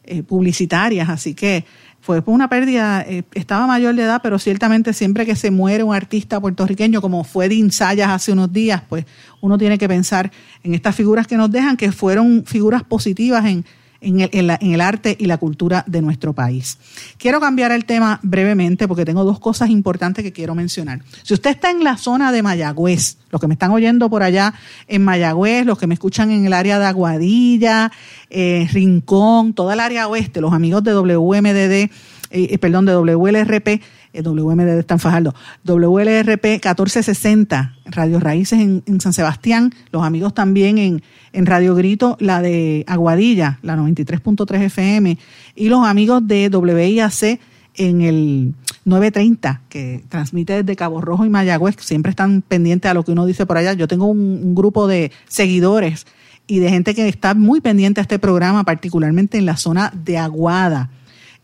eh, publicitarias, así que fue una pérdida, eh, estaba mayor de edad, pero ciertamente siempre que se muere un artista puertorriqueño, como fue de Ensayas hace unos días, pues uno tiene que pensar en estas figuras que nos dejan, que fueron figuras positivas en, en el, en, el, arte y la cultura de nuestro país. Quiero cambiar el tema brevemente porque tengo dos cosas importantes que quiero mencionar. Si usted está en la zona de Mayagüez, los que me están oyendo por allá en Mayagüez, los que me escuchan en el área de Aguadilla, eh, Rincón, toda el área oeste, los amigos de WMDD, eh, eh, perdón, de WLRP, WMDD está en Fajardo, WLRP 1460, Radio Raíces en, San Sebastián, los amigos también en Radio Grito, la de Aguadilla, la 93.3 FM, y los amigos de WIAC en el 930, que transmite desde Cabo Rojo y Mayagüez, siempre están pendientes a lo que uno dice por allá. Yo tengo un, grupo de seguidores y de gente que está muy pendiente a este programa, particularmente en la zona de Aguada.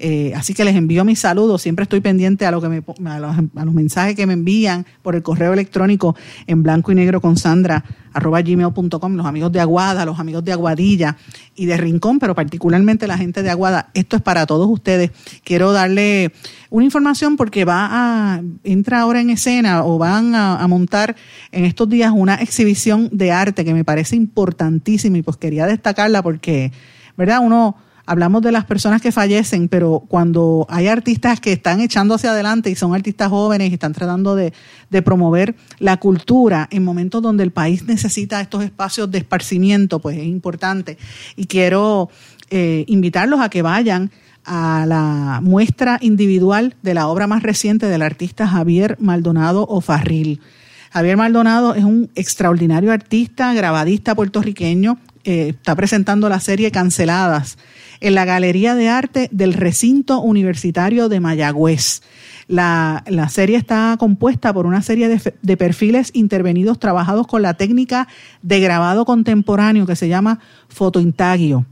Eh, así que les envío mis saludos. Siempre estoy pendiente a, lo que me, a, los, mensajes que me envían por el correo electrónico en blanco y negro con Sandra arroba gmail.com, los amigos de Aguada, los amigos de Aguadilla y de Rincón, pero particularmente la gente de Aguada. Esto es para todos ustedes. Quiero darle una información porque va a, entra ahora en escena o van a, a montar en estos días una exhibición de arte que me parece importantísima y pues quería destacarla porque, ¿verdad? Uno hablamos de las personas que fallecen, pero cuando hay artistas que están echando hacia adelante y son artistas jóvenes y están tratando de, promover la cultura en momentos donde el país necesita estos espacios de esparcimiento, pues es importante. Y quiero eh, invitarlos a que vayan a la muestra individual de la obra más reciente del artista Javier Maldonado Ofarril. Javier Maldonado es un extraordinario artista, grabadista puertorriqueño, eh, está presentando la serie Canceladas en la Galería de Arte del Recinto Universitario de Mayagüez. La, serie está compuesta por una serie de, de, perfiles intervenidos trabajados con la técnica de grabado contemporáneo que se llama fotointagio.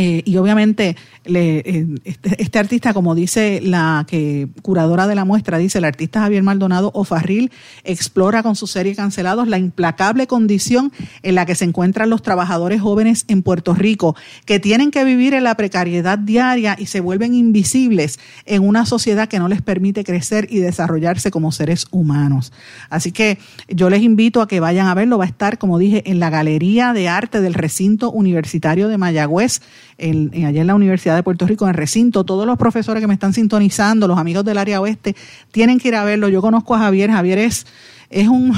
Eh, y obviamente eh, este, este, artista, como dice la que curadora de la muestra, dice el artista Javier Maldonado Ofarril, explora con su serie Cancelados la implacable condición en la que se encuentran los trabajadores jóvenes en Puerto Rico, que tienen que vivir en la precariedad diaria y se vuelven invisibles en una sociedad que no les permite crecer y desarrollarse como seres humanos. Así que yo les invito a que vayan a verlo. Va a estar, como dije, en la Galería de Arte del Recinto Universitario de Mayagüez en, allá en la Universidad de Puerto Rico, en el recinto, todos los profesores que me están sintonizando, los amigos del área oeste, tienen que ir a verlo. Yo conozco a Javier, Javier es, es un,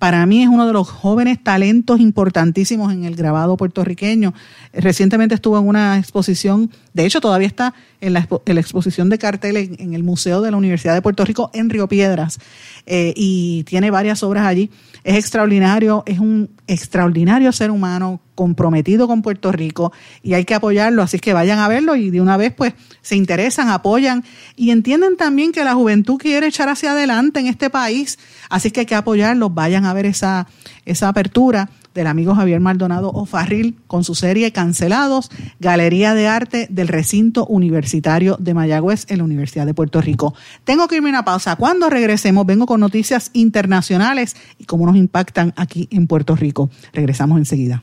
para mí es uno de los jóvenes talentos importantísimos en el grabado puertorriqueño. Recientemente estuvo en una exposición, de hecho todavía está en la, exposición de cartel en, el Museo de la Universidad de Puerto Rico en Río Piedras eh, y tiene varias obras allí. Es extraordinario, es un extraordinario ser humano comprometido con Puerto Rico y hay que apoyarlo, así que vayan a verlo y de una vez pues se interesan, apoyan y entienden también que la juventud quiere echar hacia adelante en este país, así que hay que apoyarlos, vayan a ver esa, esa apertura del amigo Javier Maldonado Ofarril con su serie Cancelados, Galería de Arte del Recinto Universitario de Mayagüez en la Universidad de Puerto Rico. Tengo que irme a una pausa. Cuando regresemos vengo con noticias internacionales y cómo nos impactan aquí en Puerto Rico. Regresamos enseguida.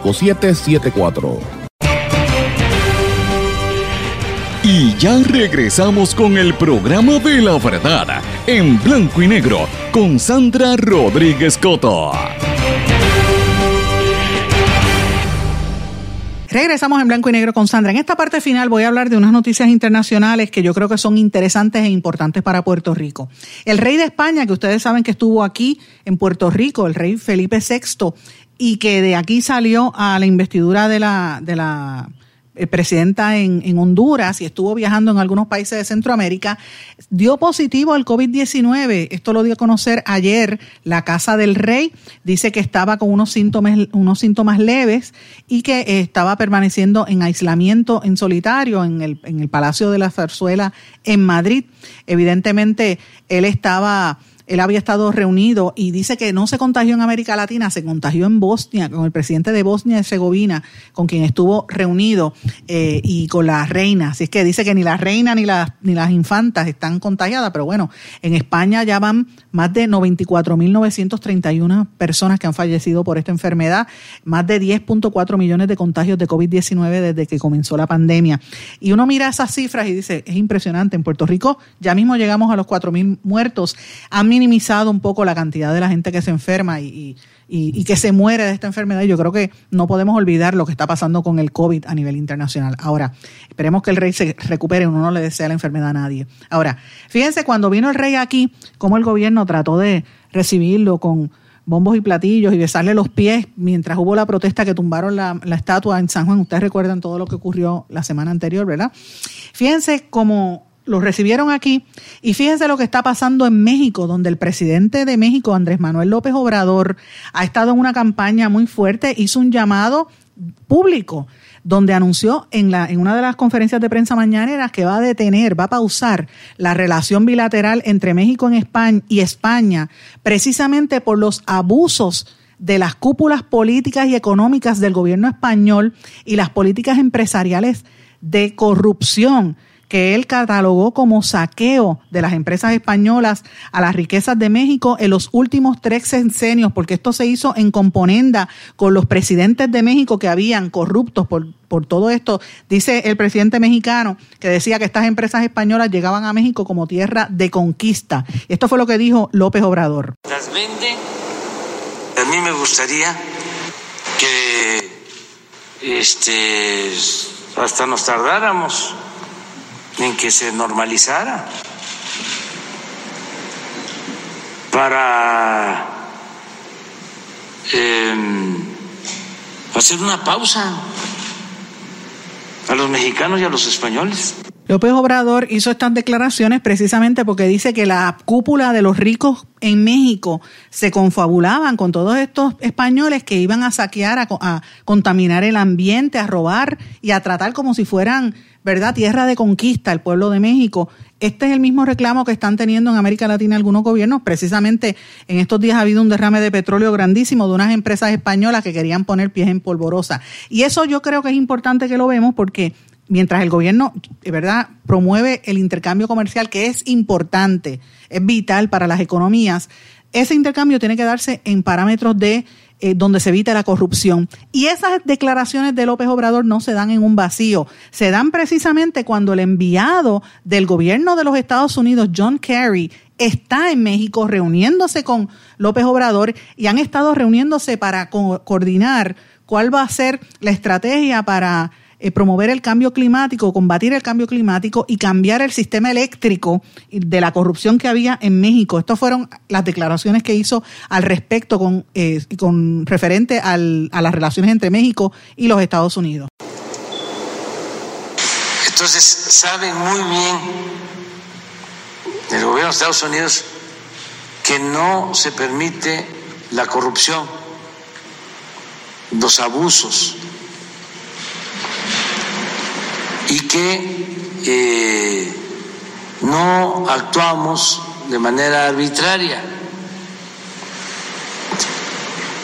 Y ya regresamos con el programa de la verdad, en blanco y negro, con Sandra Rodríguez Coto. Regresamos en blanco y negro con Sandra. En esta parte final voy a hablar de unas noticias internacionales que yo creo que son interesantes e importantes para Puerto Rico. El rey de España, que ustedes saben que estuvo aquí en Puerto Rico, el rey Felipe VI, y que de aquí salió a la investidura de la, de la eh, presidenta en, en, Honduras y estuvo viajando en algunos países de Centroamérica, dio positivo al COVID-19. Esto lo dio a conocer ayer la Casa del Rey. Dice que estaba con unos síntomas, unos síntomas leves y que estaba permaneciendo en aislamiento en solitario en el, en el Palacio de la Zarzuela en Madrid. Evidentemente, él estaba él había estado reunido y dice que no se contagió en América Latina, se contagió en Bosnia, con el presidente de Bosnia y Herzegovina, con quien estuvo reunido eh, y con la reina. Así es que dice que ni la reina ni las, ni las infantas están contagiadas, pero bueno, en España ya van más de 94.931 personas que han fallecido por esta enfermedad, más de 10.4 millones de contagios de COVID-19 desde que comenzó la pandemia. Y uno mira esas cifras y dice, es impresionante, en Puerto Rico ya mismo llegamos a los 4.000 muertos. A mí minimizado un poco la cantidad de la gente que se enferma y, que se muere de esta enfermedad. Yo creo que no podemos olvidar lo que está pasando con el COVID a nivel internacional. Ahora, esperemos que el rey se recupere, uno no le desea la enfermedad a nadie. Ahora, fíjense, cuando vino el rey aquí, cómo el gobierno trató de recibirlo con bombos y platillos y besarle los pies mientras hubo la protesta que tumbaron la estatua en San Juan. Ustedes recuerdan todo lo que ocurrió la semana anterior, ¿verdad? Fíjense cómo los recibieron aquí. Y fíjense lo que está pasando en México, donde el presidente de México, Andrés Manuel López Obrador, ha estado en una campaña muy fuerte, hizo un llamado público donde anunció en, la, en una de las conferencias de prensa mañaneras que va a detener, va a pausar la relación bilateral entre México España y España, precisamente por los abusos de las cúpulas políticas y económicas del gobierno español y las políticas empresariales de corrupción que él catalogó como saqueo de las empresas españolas a las riquezas de México en los últimos tres sexenios, porque esto se hizo en componenda con los presidentes de México que habían corruptos por, por todo esto. Dice el presidente mexicano que decía que estas empresas españolas llegaban a México como tierra de conquista. Esto fue lo que dijo López Obrador. Las venden. A mí me gustaría que este hasta nos tardáramos en que se normalizara para em, hacer una pausa a los mexicanos y a los españoles. López Obrador hizo estas declaraciones precisamente porque dice que la cúpula de los ricos en México se confabulaban con todos estos españoles que iban a saquear, a, a contaminar el ambiente, a robar y a tratar como si fueran ¿verdad? Tierra de conquista, el pueblo de México. Este es el mismo reclamo que están teniendo en América Latina algunos gobiernos. Precisamente en estos días ha habido un derrame de petróleo grandísimo de unas empresas españolas que querían poner pies en polvorosa. Y eso yo creo que es importante que lo vemos porque mientras el gobierno, ¿verdad?, promueve el intercambio comercial, que es importante, es vital para las economías, ese intercambio tiene que darse en parámetros de eh, donde se evita la corrupción. Y esas declaraciones de López Obrador no se dan en un vacío, se dan precisamente cuando el enviado del gobierno de los Estados Unidos, John Kerry, está en México reuniéndose con López Obrador y han estado reuniéndose para coordinar cuál va a ser la estrategia para eh, promover el cambio climático, combatir el cambio climático y cambiar el sistema eléctrico de la corrupción que había en México. Estas fueron las declaraciones que hizo al respecto con, eh, con referente al, a las relaciones entre México y los Estados Unidos. Entonces, saben muy bien el gobierno de Estados Unidos que no se permite la corrupción, los abusos y que eh, no actuamos de manera arbitraria,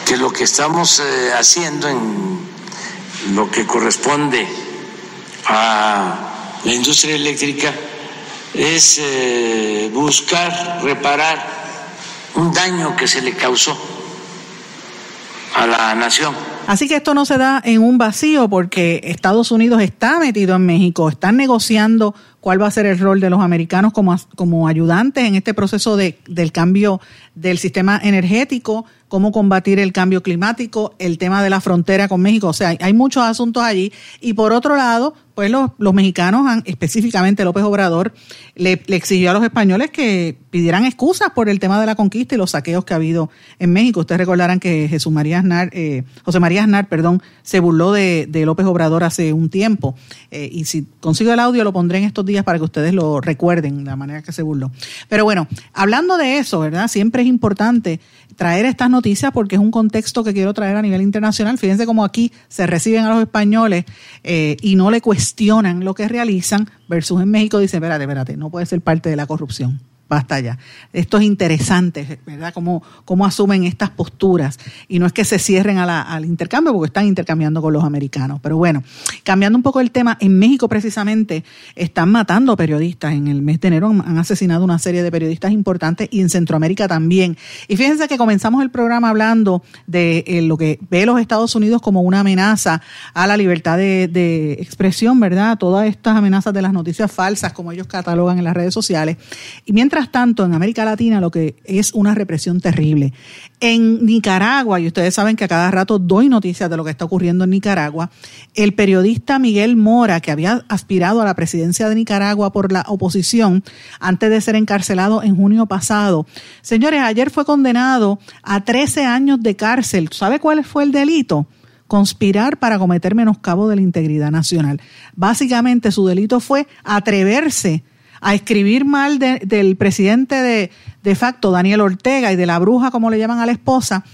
que lo que estamos eh, haciendo en lo que corresponde a la industria eléctrica es eh, buscar reparar un daño que se le causó a la nación. Así que esto no se da en un vacío porque Estados Unidos está metido en México, están negociando cuál va a ser el rol de los americanos como, como ayudantes en este proceso de, del cambio del sistema energético cómo combatir el cambio climático, el tema de la frontera con México, o sea, hay, muchos asuntos allí. Y por otro lado, pues los, mexicanos, específicamente López Obrador, le, exigió a los españoles que pidieran excusas por el tema de la conquista y los saqueos que ha habido en México. Ustedes recordarán que Jesús María eh, José María Aznar, perdón, se burló de, de López Obrador hace un tiempo. Eh, y si consigo el audio lo pondré en estos días para que ustedes lo recuerden, la manera que se burló. Pero bueno, hablando de eso, ¿verdad? Siempre es importante traer estas noticias porque es un contexto que quiero traer a nivel internacional. Fíjense cómo aquí se reciben a los españoles eh, y no le cuestionan lo que realizan, versus en México dicen, espérate, espérate, no puede ser parte de la corrupción basta ya. Esto es interesante, ¿verdad? Cómo, cómo asumen estas posturas. Y no es que se cierren al intercambio, porque están intercambiando con los americanos. Pero bueno, cambiando un poco el tema, en México precisamente están matando periodistas. En el mes de enero han asesinado una serie de periodistas importantes y en Centroamérica también. Y fíjense que comenzamos el programa hablando de eh, lo que ve los Estados Unidos como una amenaza a la libertad de, de expresión, ¿verdad? Todas estas amenazas de las noticias falsas, como ellos catalogan en las redes sociales. Y mientras tanto, en América Latina lo que es una represión terrible. En Nicaragua, y ustedes saben que a cada rato doy noticias de lo que está ocurriendo en Nicaragua, el periodista Miguel Mora, que había aspirado a la presidencia de Nicaragua por la oposición antes de ser encarcelado en junio pasado, señores, ayer fue condenado a 13 años de cárcel. ¿Sabe cuál fue el delito? conspirar para cometer menoscabo de la integridad nacional. Básicamente su delito fue atreverse a escribir mal del presidente de, de facto, Daniel Ortega, y de la bruja, como le llaman a la esposa,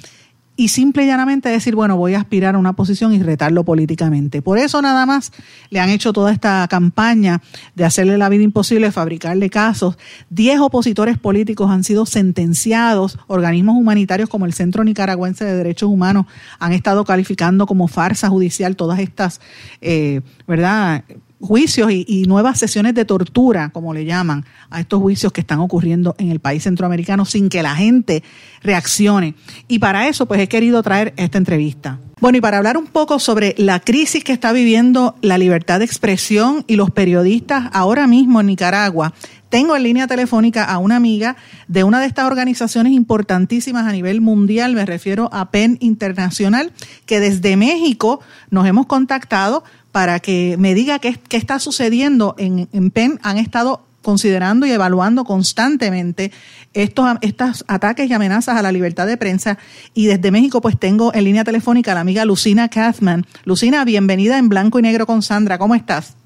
y simple y llanamente decir, bueno, voy a aspirar a una posición y retarlo políticamente. Por eso nada más le han hecho toda esta campaña de hacerle la vida imposible, fabricarle casos. Diez opositores políticos han sido sentenciados. Organismos humanitarios como el Centro Nicaragüense de Derechos Humanos han estado calificando como farsa judicial todas estas, eh, ¿verdad? Juicios y, nuevas sesiones de tortura, como le llaman, a estos juicios que están ocurriendo en el país centroamericano sin que la gente reaccione. Y para eso, pues he querido traer esta entrevista. Bueno, y para hablar un poco sobre la crisis que está viviendo la libertad de expresión y los periodistas ahora mismo en Nicaragua, tengo en línea telefónica a una amiga de una de estas organizaciones importantísimas a nivel mundial, me refiero a PEN Internacional, que desde México nos hemos contactado para que me diga qué, qué está sucediendo en, en PEN. Han estado considerando y evaluando constantemente estos, estos ataques y amenazas a la libertad de prensa. Y desde México, pues tengo en línea telefónica a la amiga Lucina Kathman. Lucina, bienvenida en Blanco y Negro con Sandra. ¿Cómo estás?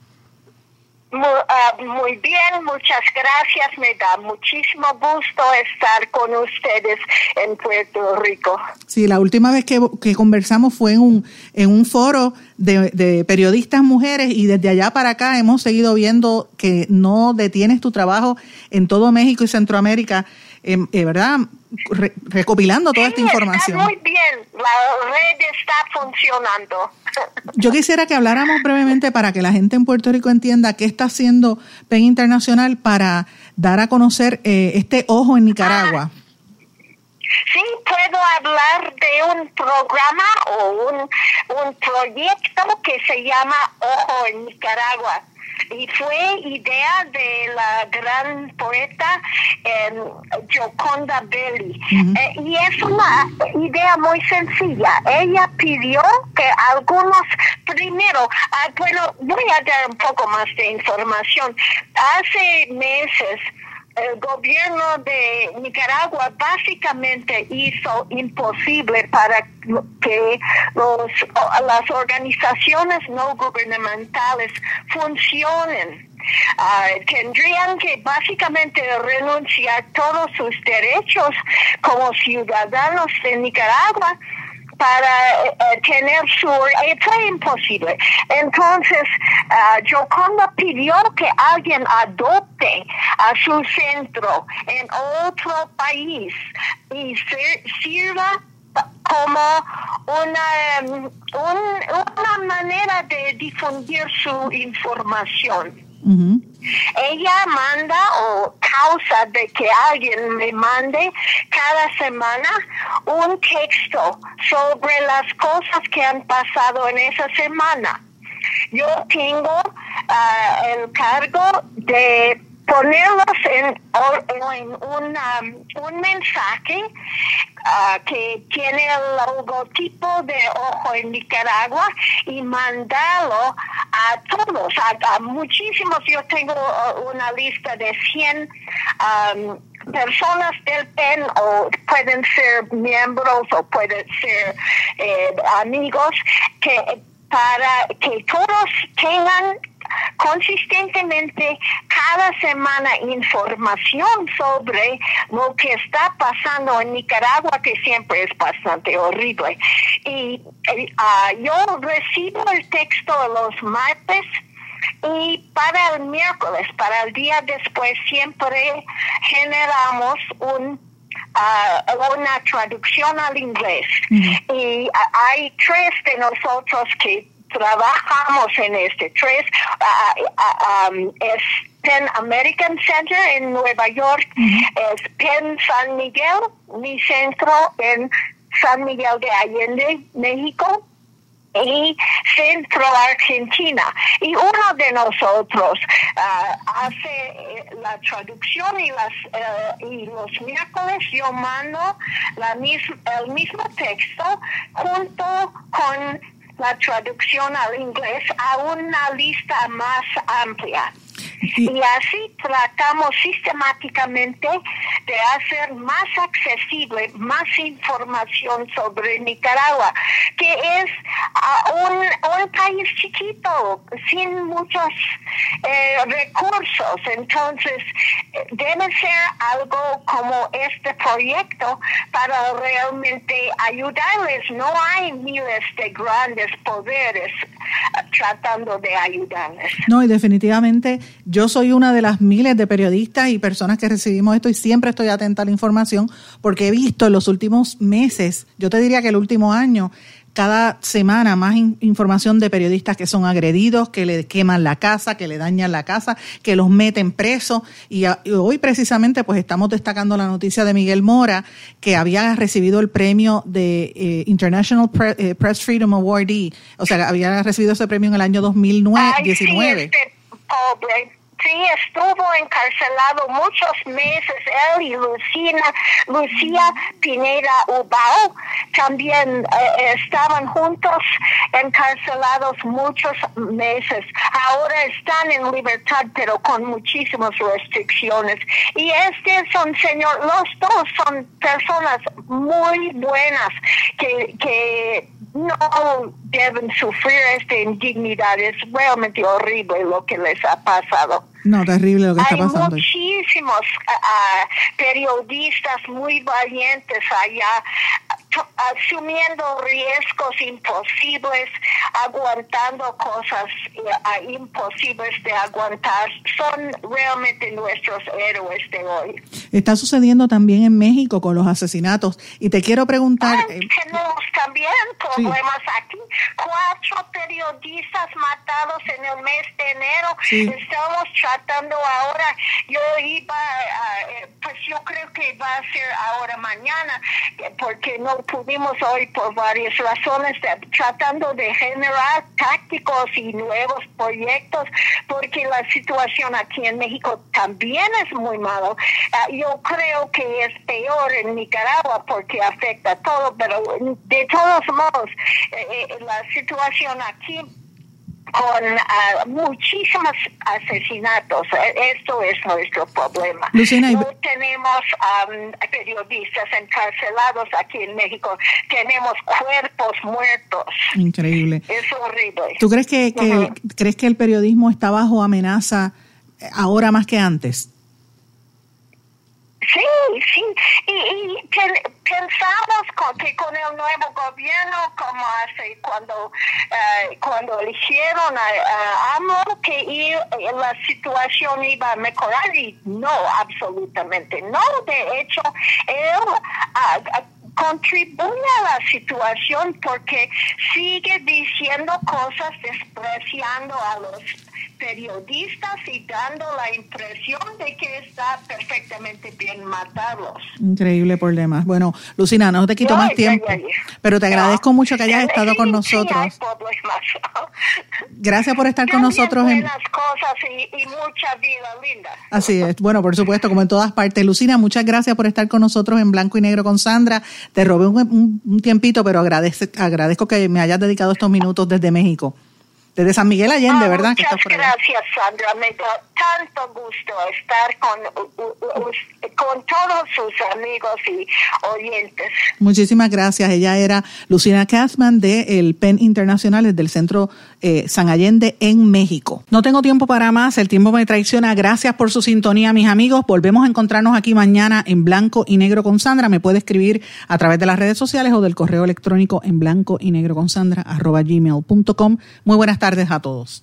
Ah, muy, bien, muchas gracias. Me da muchísimo gusto estar con ustedes en Puerto Rico. Sí, la última vez que, conversamos fue en un, en un foro de, de, periodistas mujeres y desde allá para acá hemos seguido viendo que no detienes tu trabajo en todo México y Centroamérica. Em, eh, ¿verdad? Recopilando toda esta información. muy bien, la red está funcionando. Yo quisiera que habláramos brevemente para que la gente en Puerto Rico entienda qué está haciendo PEN Internacional para dar a conocer eh, este ojo en Nicaragua. Sí, puedo hablar de un programa o un, un proyecto que se llama Ojo en Nicaragua y fue idea de la gran poeta eh, Gioconda Belli. Eh, y es una idea muy sencilla. Ella pidió que algunos, primero, ah, bueno, voy a dar un poco más de información. Hace meses, el gobierno de Nicaragua básicamente hizo imposible para que los, las organizaciones no gubernamentales funcionen. Ah, tendrían que básicamente renunciar todos sus derechos como ciudadanos de Nicaragua para eh, tener su... Eh, fue imposible. Entonces, uh, cuando pidió que alguien adopte a su centro en otro país y sirva como una, um, una manera de difundir su información. Ella manda o causa de que alguien me mande cada semana un texto sobre las cosas que han pasado en esa semana. Yo tengo ah, el cargo de ponerlos en, en un mensaje uh, que tiene el logotipo de Ojo en Nicaragua y mandarlo a todos, a, a muchísimos. Yo tengo uh, una lista de 100 um, personas del PEN o pueden ser miembros o pueden ser eh, amigos que para que todos tengan consistentemente cada semana información sobre lo que está pasando en Nicaragua, que siempre es bastante horrible. Y uh, yo recibo el texto los martes y para el miércoles, para el día después, siempre generamos un uh, una traducción al inglés. Y hay tres de nosotros que trabajamos en este. Tres uh, um, es Penn American Center en Nueva York, es Penn San Miguel, mi centro en San Miguel de Allende, México y Centro Argentina. Y uno de nosotros uh, hace eh, la traducción y, las, uh, y los miércoles yo mando la mis, el mismo texto junto con la traducción al inglés a una lista más amplia. Y así tratamos sistemáticamente de hacer más accesible más información sobre Nicaragua, que es uh, un, un, país chiquito, sin muchos eh, recursos. Entonces, debe ser algo como este proyecto para realmente ayudarles. No hay miles de grandes poderes uh, tratando de ayudarles. No, y definitivamente yo soy una de las miles de periodistas y personas que recibimos esto y siempre estoy atenta a la información porque he visto en los últimos meses, yo te diría que el último año, cada semana más información de periodistas que son agredidos, que le queman la casa, que le dañan la casa, que los meten presos. Y, hoy precisamente pues estamos destacando la noticia de Miguel Mora, que había recibido el premio de eh, International eh, Press Freedom Award, o sea, había recibido ese premio en el año 2019. Sí, estuvo encarcelado muchos meses, él y Lucina, Lucía Pineda Ubao también eh, estaban juntos encarcelados muchos meses. Ahora están en libertad, pero con muchísimas restricciones. Y este es un señor, los dos son personas muy buenas que, que no deben sufrir esta indignidad. Es realmente horrible lo que les ha pasado. No, terrible lo que está pasando. Hay muchísimos uh, periodistas muy valientes allá asumiendo riesgos imposibles, aguantando cosas uh, imposibles de aguantar. Son realmente nuestros héroes de hoy. Está sucediendo también en México con los asesinatos. Y te quiero preguntar... Ay, tenemos también problemas sí. aquí. Cuatro periodistas matados en el mes de enero. Sí. Estamos tratando ahora, yo iba, uh, pues yo creo que va a ser ahora mañana, porque no pudimos hoy por varias razones, de, tratando de generar tácticos y nuevos proyectos, porque la situación aquí en México también es muy malo. Uh, yo creo que es peor en Nicaragua porque afecta a todo, pero de todos modos, eh, eh, la situación aquí con uh, muchísimos asesinatos. Esto es nuestro problema. No tenemos um, periodistas encarcelados aquí en México, tenemos cuerpos muertos. Increíble. Es horrible. ¿Tú crees que, que uh -huh. crees que el periodismo está bajo amenaza ahora más que antes? Sí, sí, y, y pen, pensamos con, que con el nuevo gobierno, como hace cuando uh, cuando eligieron a, a que y, la situación iba a mejorar y no, absolutamente no. De hecho, él uh, contribuye a la situación porque sigue diciendo cosas despreciando a los periodistas y dando la impresión de que está perfectamente bien matarlos. Increíble problema. Bueno, Lucina, no te quito más tiempo, pero te agradezco mucho que hayas estado con nosotros. Gracias por estar con nosotros. Buenas cosas y, mucha vida linda. Así es. Bueno, por supuesto, como en todas partes. Lucina, muchas gracias por estar con nosotros en Blanco y Negro con Sandra. Te robé un, tiempito, pero agradezco que me hayas dedicado estos minutos desde México desde San Miguel Allende, ah, ¿verdad? Muchas gracias, Sandra. Me tanto gusto estar con, con todos sus amigos y oyentes. Muchísimas gracias. Ella era Lucina Katzman del PEN Internacional, del Centro eh, San Allende en México. No tengo tiempo para más, el tiempo me traiciona. Gracias por su sintonía, mis amigos. Volvemos a encontrarnos aquí mañana en blanco y negro con Sandra. Me puede escribir a través de las redes sociales o del correo electrónico en blanco y negro con Sandra arroba gmail.com. Muy buenas tardes a todos.